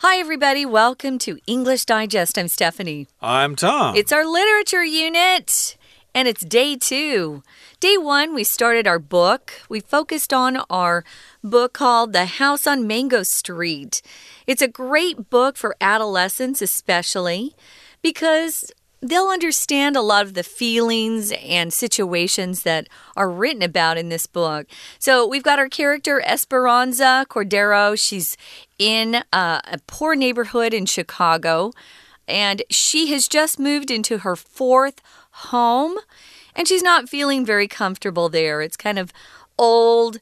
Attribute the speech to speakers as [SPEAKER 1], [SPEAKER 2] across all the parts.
[SPEAKER 1] Hi, everybody. Welcome to English Digest. I'm Stephanie.
[SPEAKER 2] I'm Tom.
[SPEAKER 1] It's our literature unit, and it's day two. Day one, we started our book. We focused on our book called The House on Mango Street. It's a great book for adolescents, especially because they'll understand a lot of the feelings and situations that are written about in this book. So we've got our character Esperanza Cordero. She's in uh, a poor neighborhood in Chicago, and she has just moved into her fourth home, and she's not feeling very comfortable there. It's kind of old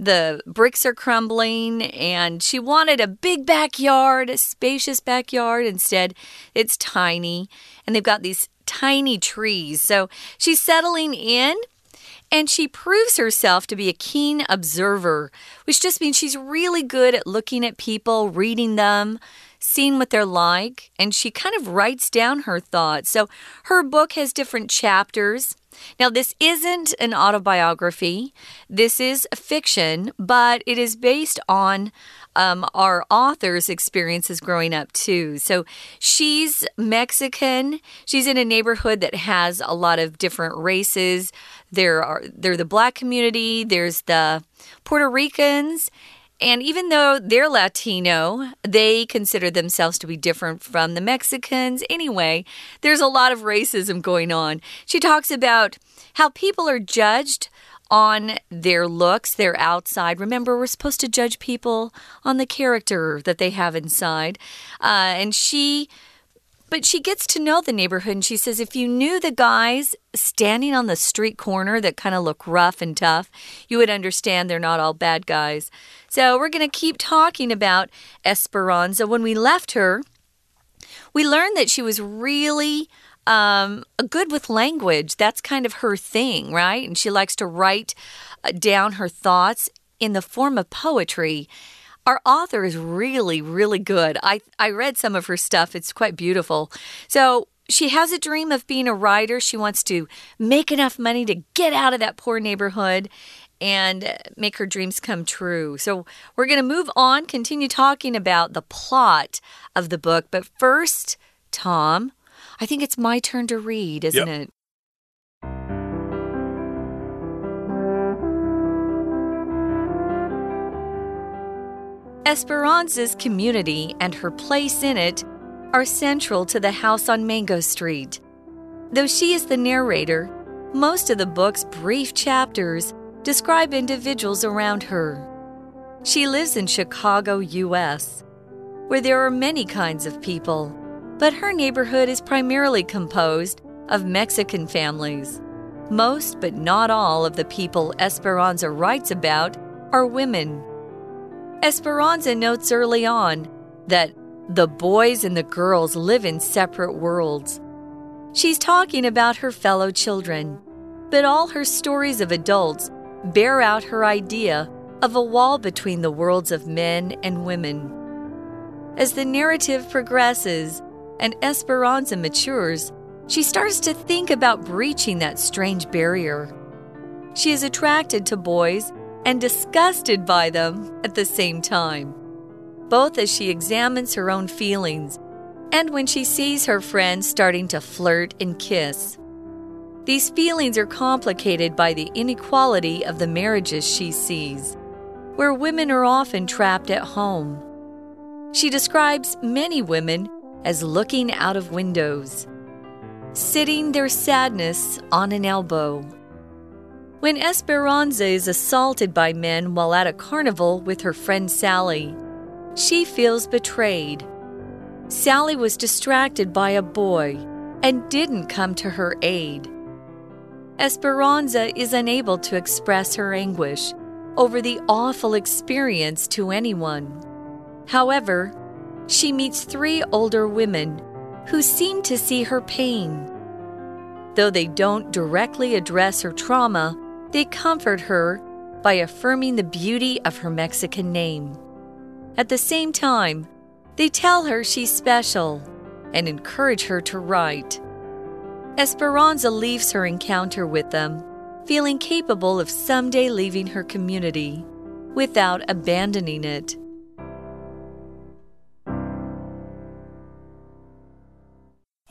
[SPEAKER 1] the bricks are crumbling, and she wanted a big backyard, a spacious backyard. Instead, it's tiny, and they've got these tiny trees. So she's settling in. And she proves herself to be a keen observer, which just means she's really good at looking at people, reading them, seeing what they're like, and she kind of writes down her thoughts. So her book has different chapters. Now, this isn't an autobiography, this is fiction, but it is based on um, our author's experiences growing up, too. So she's Mexican. She's in a neighborhood that has a lot of different races. There are there the black community, there's the Puerto Ricans, and even though they're Latino, they consider themselves to be different from the Mexicans. Anyway, there's a lot of racism going on. She talks about how people are judged on their looks, their outside. Remember, we're supposed to judge people on the character that they have inside. Uh, and she but she gets to know the neighborhood and she says if you knew the guys standing on the street corner that kind of look rough and tough, you would understand they're not all bad guys. So we're going to keep talking about Esperanza. When we left her, we learned that she was really um, good with language. That's kind of her thing, right? And she likes to write uh, down her thoughts in the form of poetry. Our author is really, really good. I, I read some of her stuff, it's quite beautiful. So, she has a dream of being a writer. She wants to make enough money to get out of that poor neighborhood and make her dreams come true. So, we're going to move on, continue talking about the plot of the book. But first, Tom, I think it's my turn to read, isn't
[SPEAKER 2] Yep.
[SPEAKER 1] it? Esperanza's community and her place in it are central to the house on Mango Street. Though she is the narrator, most of the book's brief chapters describe individuals around her. She lives in Chicago, U.S., where there are many kinds of people, but her neighborhood is primarily composed of Mexican families. Most, but not all, of the people Esperanza writes about are women. Esperanza notes early on that the boys and the girls live in separate worlds. She's talking about her fellow children, but all her stories of adults bear out her idea of a wall between the worlds of men and women. As the narrative progresses and Esperanza matures, she starts to think about breaching that strange barrier. She is attracted to boys and disgusted by them at the same time, both as she examines her own feelings and when she sees her friends starting to flirt and kiss. These feelings are complicated by the inequality of the marriages she sees, where women are often trapped at home. She describes many women as looking out of windows, sitting their sadness on an elbow. When Esperanza is assaulted by men while at a carnival with her friend Sally, she feels betrayed. Sally was distracted by a boy and didn't come to her aid. Esperanza is unable to express her anguish over the awful experience to anyone. However, she meets three older women who seem to see her pain. Though they don't directly address her trauma, they comfort her by affirming the beauty of her Mexican name. At the same time, they tell her she's special and encourage her to write. Esperanza leaves her encounter with them, feeling capable of someday leaving her community without abandoning it.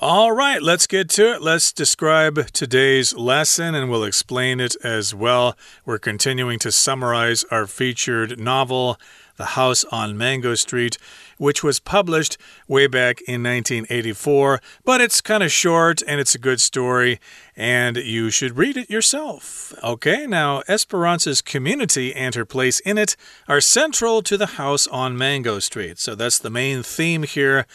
[SPEAKER 2] All right, let's get to it. Let's describe today's lesson and we'll explain it as well. We're continuing to summarize our featured novel, The House on Mango Street, which was published way back in 1984. But it's kind of short and it's a good story, and you should read it yourself. Okay, now Esperanza's community and her place in it are central to the house on Mango Street. So that's the main theme here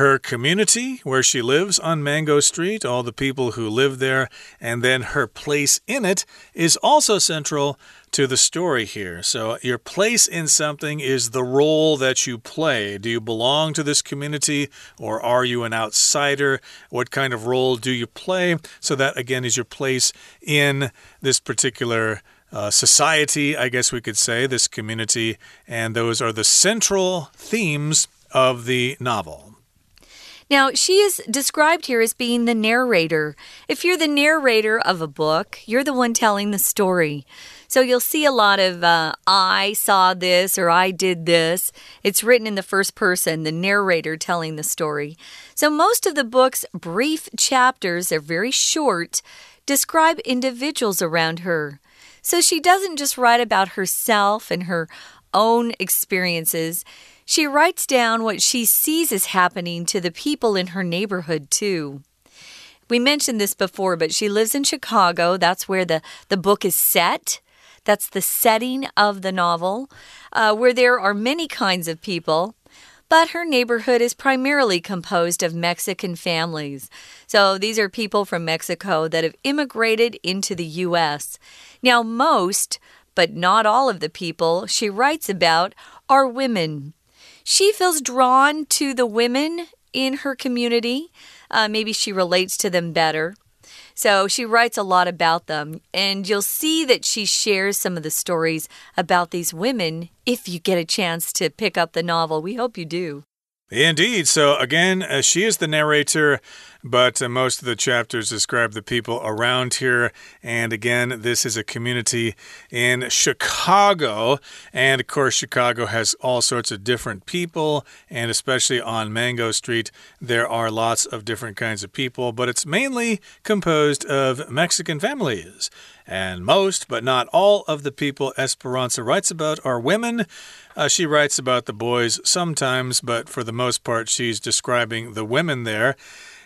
[SPEAKER 2] her community where she lives on Mango Street, all the people who live there, and then her place in it is also central to the story here. So, your place in something is the role that you play. Do you belong to this community or are you an outsider? What kind of role do you play? So, that again is your place in this particular. Uh, society, I guess we could say, this community, and those are the central themes of the novel.
[SPEAKER 1] Now, she is described here as being the narrator. If you're the narrator of a book, you're the one telling the story. So you'll see a lot of uh, I saw this or I did this. It's written in the first person, the narrator telling the story. So most of the book's brief chapters, they're very short, describe individuals around her. So she doesn't just write about herself and her own experiences. She writes down what she sees is happening to the people in her neighborhood, too. We mentioned this before, but she lives in Chicago. That's where the, the book is set. That's the setting of the novel, uh, where there are many kinds of people. But her neighborhood is primarily composed of Mexican families. So these are people from Mexico that have immigrated into the U.S. Now, most, but not all of the people she writes about are women. She feels drawn to the women in her community. Uh, maybe she relates to them better. So she writes a lot about them, and you'll see that she shares some of the stories about these women if you get a chance to pick up the novel. We hope you do.
[SPEAKER 2] Indeed. So, again, uh, she is the narrator, but uh, most of the chapters describe the people around here. And again, this is a community in Chicago. And of course, Chicago has all sorts of different people. And especially on Mango Street, there are lots of different kinds of people, but it's mainly composed of Mexican families. And most, but not all, of the people Esperanza writes about are women. Uh, she writes about the boys sometimes, but for the most part, she's describing the women there.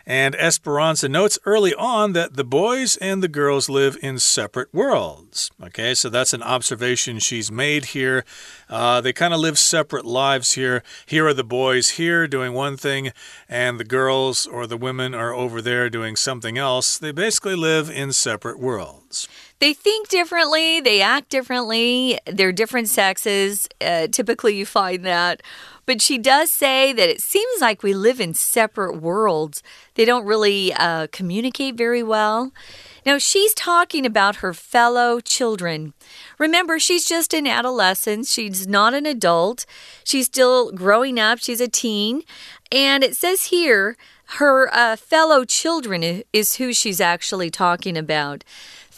[SPEAKER 2] And Esperanza notes early on that the boys and the girls live in separate worlds. Okay, so that's an observation she's made here. Uh, they kind of live separate lives here. Here are the boys here doing one thing, and the girls or the women are over there doing something else. They basically live in separate worlds
[SPEAKER 1] they think differently, they act differently, they're different sexes. Uh, typically, you find that. But she does say that it seems like we live in separate worlds. They don't really uh, communicate very well. Now, she's talking about her fellow children. Remember, she's just an adolescent. She's not an adult. She's still growing up. She's a teen. And it says here, her uh, fellow children is who she's actually talking about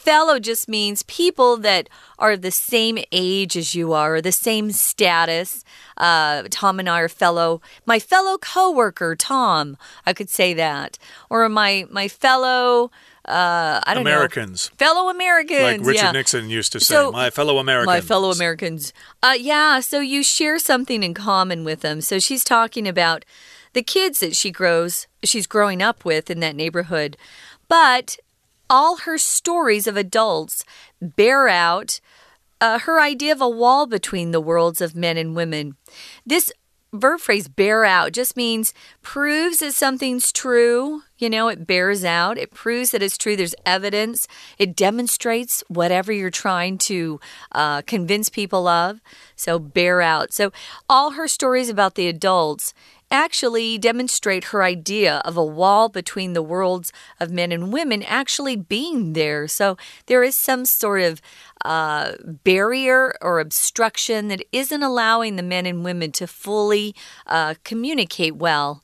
[SPEAKER 1] fellow just means people that are the same age as you are, or the same status. Uh, Tom and I are fellow. My fellow coworker, Tom. I could say that, or my my fellow. Uh, I don't
[SPEAKER 2] Americans.
[SPEAKER 1] know. Fellow Americans.
[SPEAKER 2] Like Richard
[SPEAKER 1] yeah.
[SPEAKER 2] Nixon used to say, so, my fellow Americans.
[SPEAKER 1] My fellow Americans. Uh, yeah, so you share something in common with them. So she's talking about the kids that she grows, she's growing up with in that neighborhood. But all her stories of adults bear out uh, her idea of a wall between the worlds of men and women. This verb phrase bear out just means proves that something's true. You know, it bears out. It proves that it's true. There's evidence. It demonstrates whatever you're trying to uh, convince people of. So, bear out. So, all her stories about the adults actually demonstrate her idea of a wall between the worlds of men and women actually being there. So there is some sort of uh, barrier or obstruction that isn't allowing the men and women to fully uh, communicate well.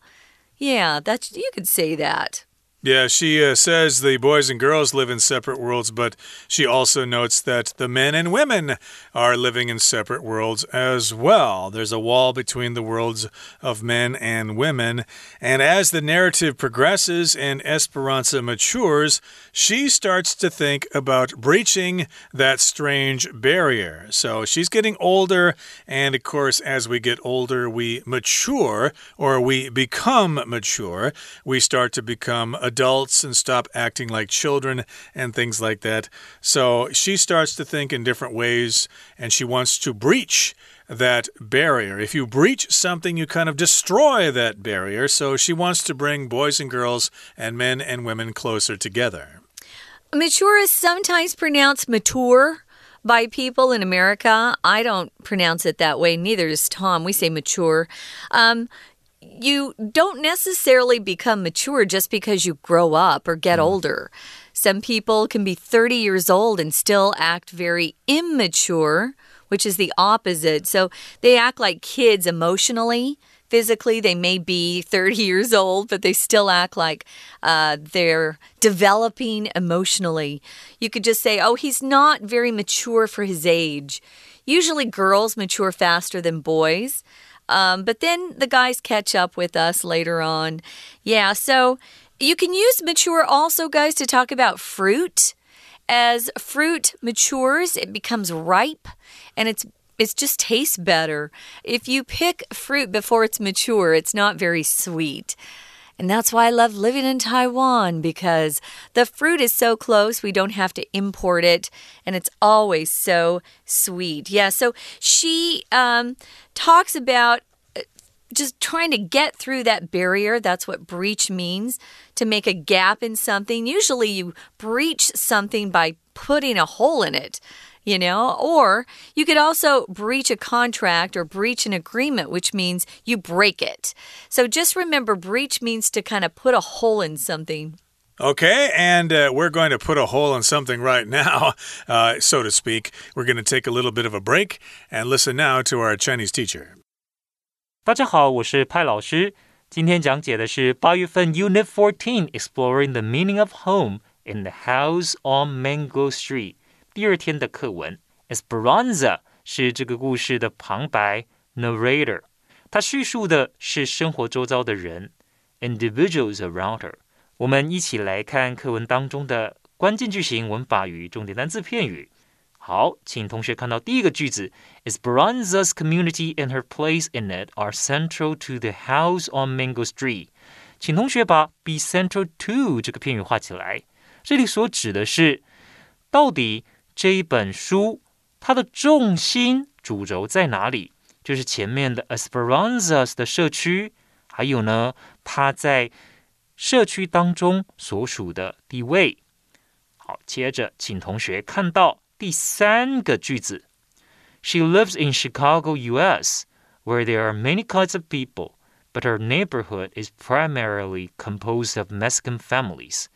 [SPEAKER 1] Yeah, that's you could say that.
[SPEAKER 2] Yeah, she uh, says the boys and girls live in separate worlds, but she also notes that the men and women are living in separate worlds as well. There's a wall between the worlds of men and women. And as the narrative progresses and Esperanza matures, she starts to think about breaching that strange barrier. So she's getting older, and of course, as we get older, we mature or we become mature. We start to become adults and stop acting like children and things like that. So she starts to think in different ways and she wants to breach that barrier. If you breach something, you kind of destroy that barrier. So she wants to bring boys and girls and men and women closer together.
[SPEAKER 1] Mature is sometimes pronounced mature by people in America. I don't pronounce it that way, neither does Tom. We say mature. Um, you don't necessarily become mature just because you grow up or get mm. older. Some people can be 30 years old and still act very immature, which is the opposite. So they act like kids emotionally. Physically, they may be 30 years old, but they still act like uh, they're developing emotionally. You could just say, oh, he's not very mature for his age. Usually, girls mature faster than boys. Um, but then the guys catch up with us later on. Yeah, so you can use mature also, guys, to talk about fruit. As fruit matures, it becomes ripe and it's it just tastes better. If you pick fruit before it's mature, it's not very sweet. And that's why I love living in Taiwan because the fruit is so close, we don't have to import it, and it's always so sweet. Yeah, so she um, talks about uh, just trying to get through that barrier. That's what breach means to make a gap in something. Usually, you breach something by putting a hole in it you know? Or you could also breach a contract or breach an agreement, which means you break it. So just remember, breach means to kind of put a hole in something.
[SPEAKER 2] Okay, and uh, we're going to put a hole in something right now, uh, so to speak. We're going to take a little bit of a break and listen now to our Chinese teacher.
[SPEAKER 3] 大家好，我是派老师。今天讲解的是八月份 Unit Fourteen Exploring the Meaning of Home in the House on Mango Street。 第二天的课文，Esperanza 是这个故事的旁白 （narrator），它叙述的是生活周遭的人 （individuals around her）。我们一起来看课文当中的关键句型、文法与重点单词片语。好，请同学看到第一个句子：Esperanza's community and her place in it are central to the house on Mango Street。请同学把 be central to 这个片语画起来。这里所指的是，到底 这一本书，它的重心主轴在哪里？就是前面的 Esperanzas 的社区，还有呢，它在社区当中所属的地位。好，接着请同学看到第三个句子：She lives in Chicago, U.S., where there are many kinds of people, but her neighborhood is primarily composed of Mexican families.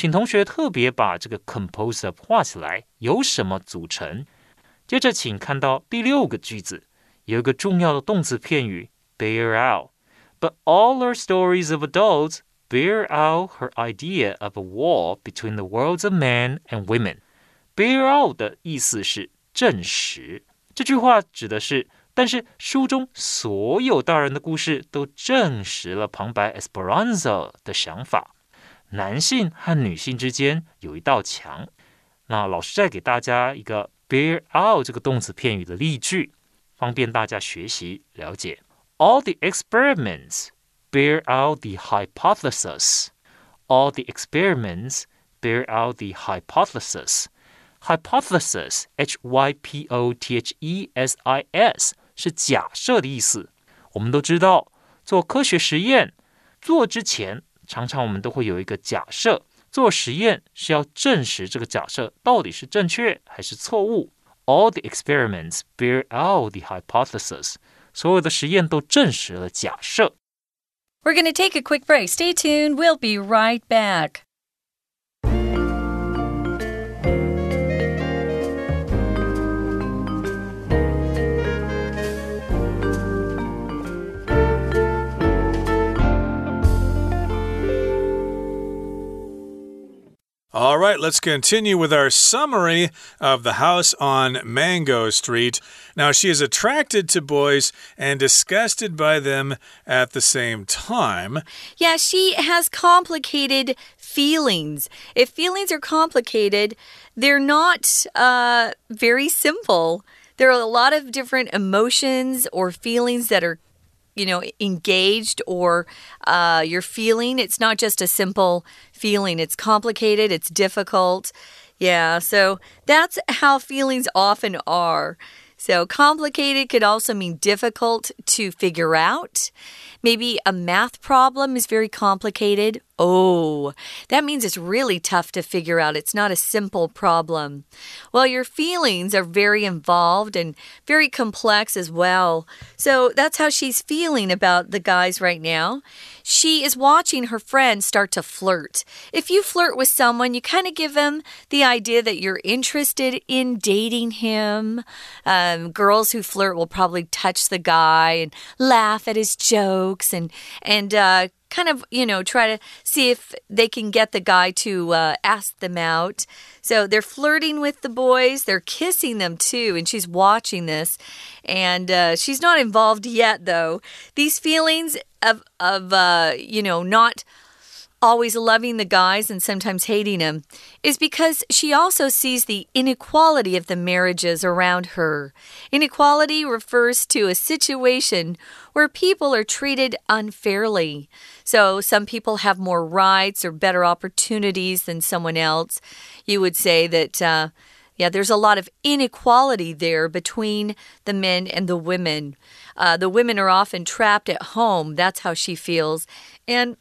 [SPEAKER 3] 请同学特别把这个 compose of 画起来，由什么组成？接着，请看到第六个句子，有一个重要的动词片语 bear out。But all her stories of adults bear out her idea of a wall between the worlds of men and women。bear out 的意思是证实。这句话指的是，但是书中所有大人的故事都证实了旁白 Esperanza 的想法。男性和女性之间有一道墙。那老师再给大家一个 bear out 这个动词片语的例句，方便大家学习了解。All the experiments bear out the hypothesis. All the experiments bear out the hypothesis. Hypothesis, H-Y-P-O-T-H-E-S-I-S 是假设的意思。我们都知道，做科学实验做之前。常常我们都会有一个假设，做实验是要证实这个假设到底是正确还是错误。All the experiments bear out the hypothesis。所有的实验都证实了假设。
[SPEAKER 1] We're going to take a quick break. Stay tuned. We'll be right back.
[SPEAKER 2] All right, let's continue with our summary of the house on Mango Street. Now, she is attracted to boys and disgusted by them at the same time.
[SPEAKER 1] Yeah, she has complicated feelings. If feelings are complicated, they're not uh, very simple. There are a lot of different emotions or feelings that are you know, engaged or uh, you're feeling. It's not just a simple feeling, it's complicated, it's difficult. Yeah, so that's how feelings often are. So, complicated could also mean difficult to figure out. Maybe a math problem is very complicated. Oh, that means it's really tough to figure out. It's not a simple problem. Well, your feelings are very involved and very complex as well. So that's how she's feeling about the guys right now. She is watching her friend start to flirt. If you flirt with someone, you kind of give them the idea that you're interested in dating him. Um, girls who flirt will probably touch the guy and laugh at his jokes and and uh, kind of, you know, try to see if they can get the guy to uh, ask them out. So they're flirting with the boys, they're kissing them too, and she's watching this. And uh, she's not involved yet, though. These feelings of, of uh, you know, not always loving the guys and sometimes hating them is because she also sees the inequality of the marriages around her. Inequality refers to a situation where people are treated unfairly. So, some people have more rights or better opportunities than someone else. You would say that. Uh, yeah, there's a lot of inequality there between the men and the women. Uh, the women are often trapped at home. That's how she feels. And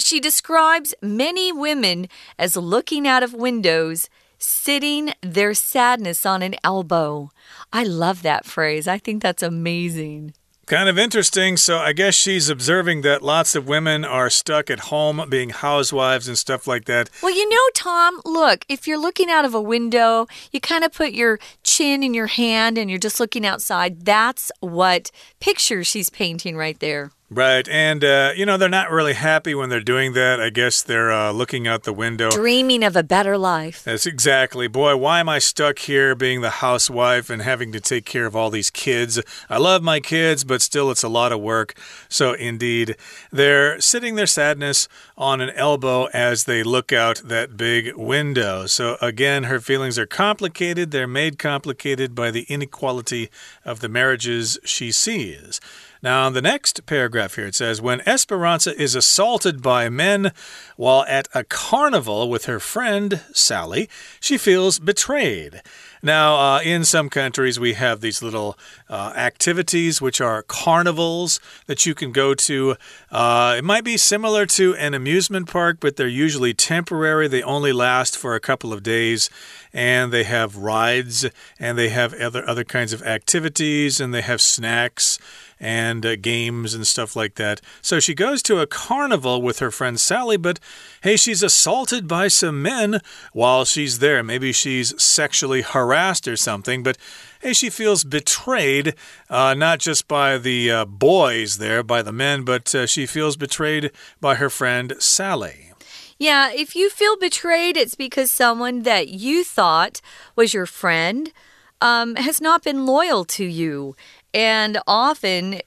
[SPEAKER 1] she describes many women as looking out of windows, sitting their sadness on an elbow. I love that phrase. I think that's amazing.
[SPEAKER 2] Kind of interesting. So, I guess she's observing that lots of women are stuck at home being housewives and stuff like that.
[SPEAKER 1] Well, you know, Tom, look, if you're looking out of a window, you kind of put your chin in your hand and you're just looking outside. That's what picture she's painting right there.
[SPEAKER 2] Right. And, uh, you know, they're not really happy when they're doing that. I guess they're uh, looking out the window.
[SPEAKER 1] Dreaming of a better life.
[SPEAKER 2] That's exactly. Boy, why am I stuck here being the housewife and having to take care of all these kids? I love my kids, but still, it's a lot of work. So, indeed, they're sitting their sadness on an elbow as they look out that big window. So, again, her feelings are complicated. They're made complicated by the inequality of the marriages she sees. Now, the next paragraph here, it says When Esperanza is assaulted by men while at a carnival with her friend Sally, she feels betrayed. Now, uh, in some countries, we have these little uh, activities which are carnivals that you can go to. Uh, it might be similar to an amusement park, but they're usually temporary. They only last for a couple of days, and they have rides, and they have other other kinds of activities, and they have snacks and uh, games and stuff like that. So she goes to a carnival with her friend Sally, but hey, she's assaulted by some men while she's there. Maybe she's sexually harassed or something, but hey, she feels betrayed, uh, not just by the uh, boys there, by the men, but uh, she feels betrayed by her friend Sally.
[SPEAKER 1] Yeah, if you feel betrayed, it's because someone that you thought was your friend um, has not been loyal to you. And often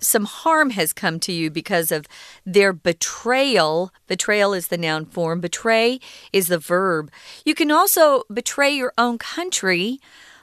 [SPEAKER 1] some harm has come to you because of their betrayal. Betrayal is the noun form, betray is the verb. You can also betray your own country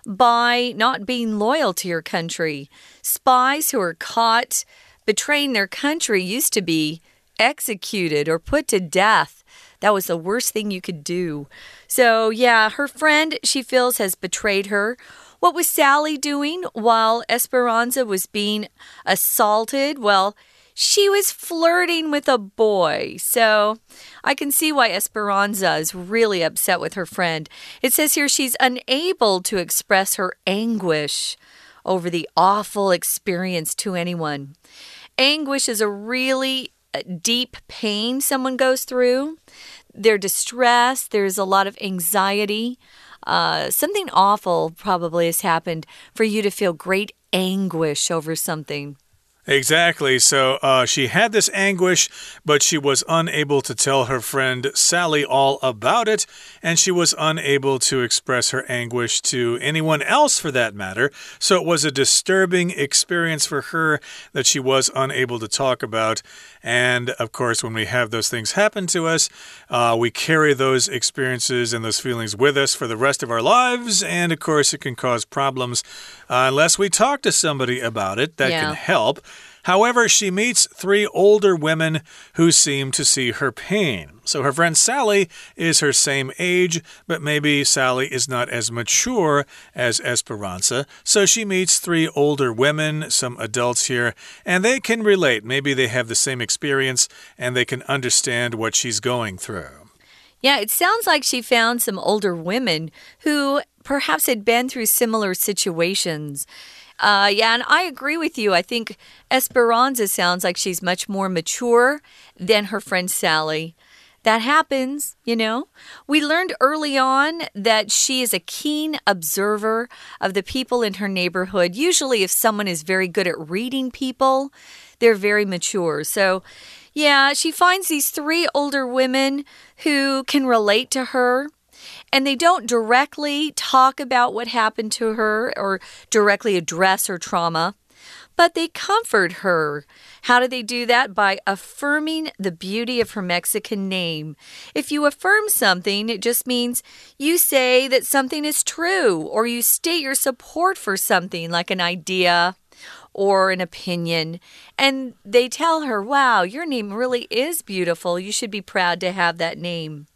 [SPEAKER 1] by not being loyal to your country. Spies who are caught betraying their country used to be executed or put to death. That was the worst thing you could do. So, yeah, her friend, she feels, has betrayed her what was Sally doing while Esperanza was being assaulted? Well, she was flirting with a boy. So I can see why Esperanza is really upset with her friend. It says here she's unable to express her anguish over the awful experience to anyone. Anguish is a really uh, deep pain someone goes through. They're distressed, there's a lot of anxiety. Uh, something awful probably has happened for you to feel great anguish over something.
[SPEAKER 2] Exactly. So uh, she had this anguish, but she was unable to tell her friend Sally all about it, and she was unable to express her anguish to anyone else for that matter. So it was a disturbing experience for her that she was unable to talk about. And of course, when we have those things happen to us, uh, we carry those experiences and those feelings with us for the rest of our lives. And of course, it can cause problems uh, unless we talk to somebody about it. That
[SPEAKER 1] Yeah.
[SPEAKER 2] can help. However, she meets three older women who seem to see her pain. So her friend Sally is her same age, but maybe Sally is not as mature as Esperanza. So she meets three older women, some adults here, and they can relate. Maybe they have the same experience and they can understand what she's going through.
[SPEAKER 1] Yeah, it sounds like she found some older women who perhaps had been through similar situations. Uh, yeah, and I agree with you. I think Esperanza sounds like she's much more mature than her friend Sally. That happens, you know. We learned early on that she is a keen observer of the people in her neighborhood. Usually, if someone is very good at reading people, they're very mature. So, yeah, she finds these three older women who can relate to her. And they don't directly talk about what happened to her or directly address her trauma, but they comfort her. How do they do that? By affirming the beauty of her Mexican name. If you affirm something, it just means you say that something is true or you state your support for something like an idea or an opinion. And they tell her, wow, your name really is beautiful. You should be proud to have that name.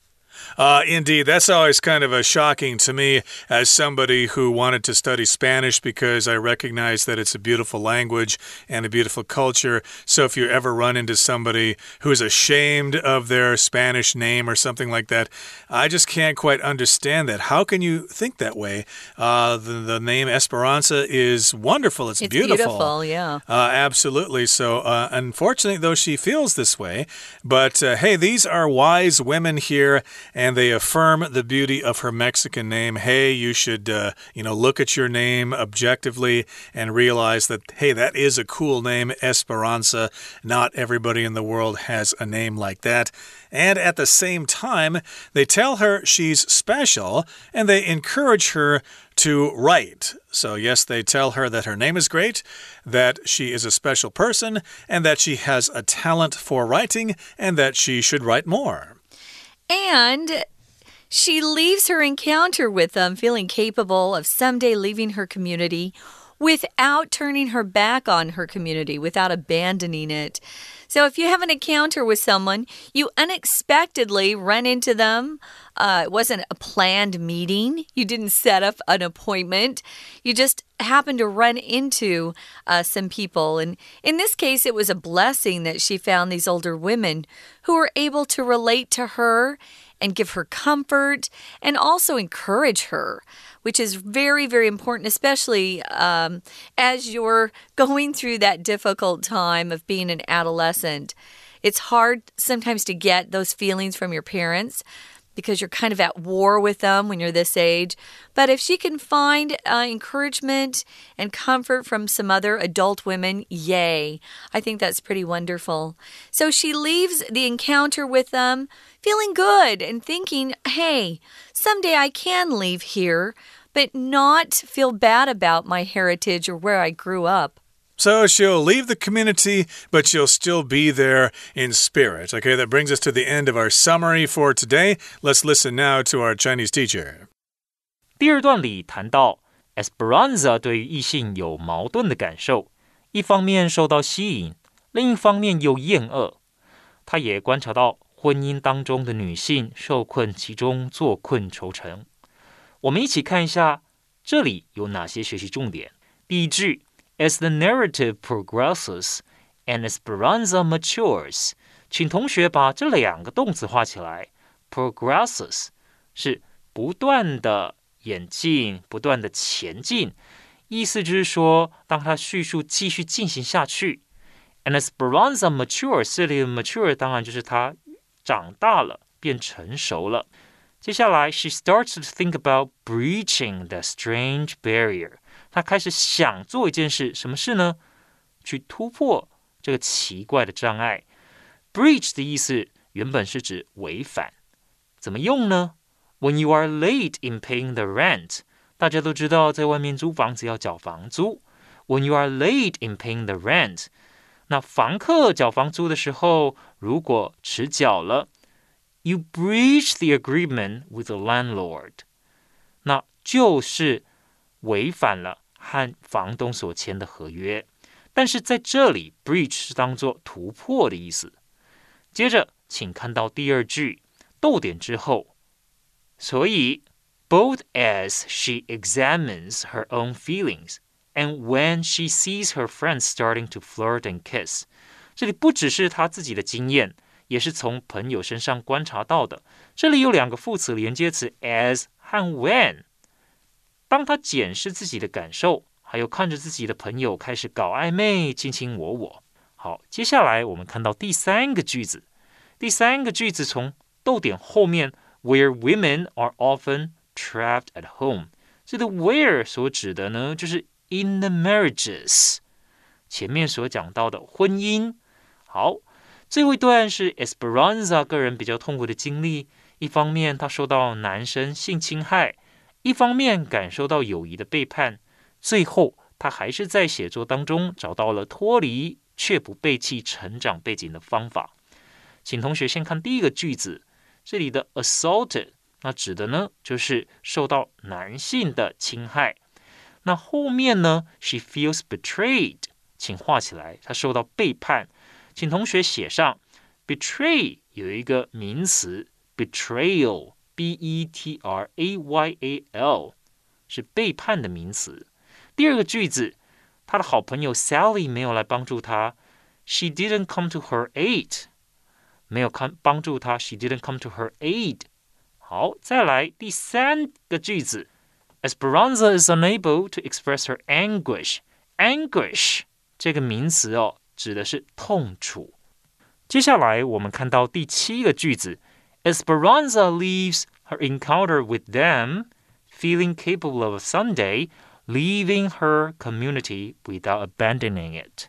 [SPEAKER 2] Uh, indeed, that's always kind of a shocking to me as somebody who wanted to study Spanish because I recognize that it's a beautiful language and a beautiful culture. So if you ever run into somebody who is ashamed of their Spanish name or something like that, I just can't quite understand that. How can you think that way? Uh, the, the name Esperanza is wonderful. It's,
[SPEAKER 1] It's
[SPEAKER 2] beautiful.
[SPEAKER 1] beautiful, yeah.
[SPEAKER 2] Uh, absolutely. So, uh, unfortunately, though, she feels this way. But uh, hey, these are wise women here, and they affirm the beauty of her Mexican name. Hey, you should, uh, you know, look at your name objectively and realize that, hey, that is a cool name, Esperanza. Not everybody in the world has a name like that. And at the same time, they tell her she's special and they encourage her to write. So, yes, they tell her that her name is great, that she is a special person, and that she has a talent for writing, and that she should write more.
[SPEAKER 1] And she leaves her encounter with them feeling capable of someday leaving her community without turning her back on her community, without abandoning it. So, if you have an encounter with someone, you unexpectedly run into them. Uh, it wasn't a planned meeting, you didn't set up an appointment. You just happened to run into uh, some people. And in this case, it was a blessing that she found these older women who were able to relate to her and give her comfort and also encourage her, which is very, very important, especially um, as you're going through that difficult time of being an adolescent. It's hard sometimes to get those feelings from your parents because you're kind of at war with them when you're this age. But if she can find uh, encouragement and comfort from some other adult women, yay. I think that's pretty wonderful. So she leaves the encounter with them feeling good and thinking, hey, someday I can leave here, but not feel bad about my heritage or where I grew up.
[SPEAKER 2] So she'll leave the community, but she'll still be there in spirit. Okay, that brings us to the end of our summary for today. Let's listen now to our Chinese teacher.
[SPEAKER 3] 第二段里谈到 Esperanza 对于异性有矛盾的感受，一方面受到吸引，另一方面又厌恶。他也观察到婚姻当中的女性受困其中，坐困愁城。我们一起看一下这里有哪些学习重点。第一句 ，As the narrative progresses and Esperanza matures，请同学把这两个动词画起来。Progresses 是不断的演进，不断的前进，意思就是说，当它叙述继续进行下去。And Esperanza matures，这里的 mature 当然就是它长大了，变成熟了。接下来，she starts to think about breaching the strange barrier。 他开始想做一件事，什么事呢去突破这个奇怪的障碍。Breach 的意思原本是指违反，怎么用呢？When you are late in paying the rent，大家都知道在外面租房子要缴房租。When you are late in paying the rent，那房客缴房租的时候如果迟缴了，you breach the agreement with the landlord，那就是违反了和房东所签的合约。但是在这里，breach 是当做突破的意思。接着，请看到第二句逗点之后，所以 both as she examines her own feelings and when she sees her friends starting to flirt and kiss，这里不只是她自己的经验，也是从朋友身上观察到的。这里有两个副词连接词 as 和 when，当他检视自己的感受，还有看着自己的朋友开始搞暧昧、卿卿我我。好，接下来我们看到第三个句子。第三个句子从逗点后面，where women are often trapped at home，这个 where 所指的呢，就是 in the marriages，前面所讲到的婚姻。好，最后一段是 Esperanza 个人比较痛苦的经历，一方面他受到男生性侵害，一方面感受到友谊的背叛，最后他还是在写作当中找到了脱离。却不背弃成长背景的方法，请同学先看第一个句子，这里的 assaulted，那指的呢就是受到男性的侵害。那后面呢，she feels betrayed，请画起来，她受到背叛。请同学写上 betray 有一个名词 betrayal betrayal，b e t r a y a l 是背叛的名词。第二个句子。他的好朋友 Sally 没有来帮助他，She didn't come to her aid，没有看帮助他，She didn't come to her aid。好，再来第三个句子，Esperanza is unable to express her anguish。Anguish 这个名词哦，指的是痛楚。接下来我们看到第七个句子 ，Esperanza leaves her encounter with them feeling capable of a Sunday。leaving her community without abandoning it。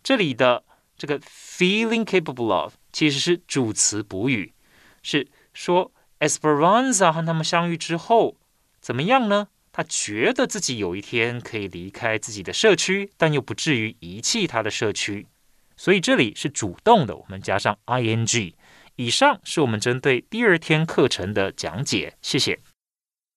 [SPEAKER 3] 这里的这个 feeling capable of 其实是主词补语，是说 Esperanza 和他们相遇之后怎么样呢？他觉得自己有一天可以离开自己的社区，但又不至于遗弃他的社区。所以这里是主动的，我们加上 ing。 以上是我们针对第二天课程的讲解，谢谢。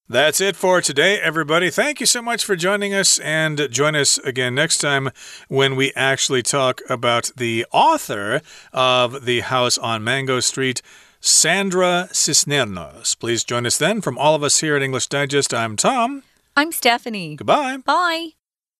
[SPEAKER 2] That's it for today, everybody. Thank you so much for joining us, and join us again next time when we actually talk about the author of The House on Mango Street. Sandra Cisneros. Please join us then. From all of us here at English Digest, I'm Tom.
[SPEAKER 1] I'm Stephanie.
[SPEAKER 2] Goodbye.
[SPEAKER 1] Bye.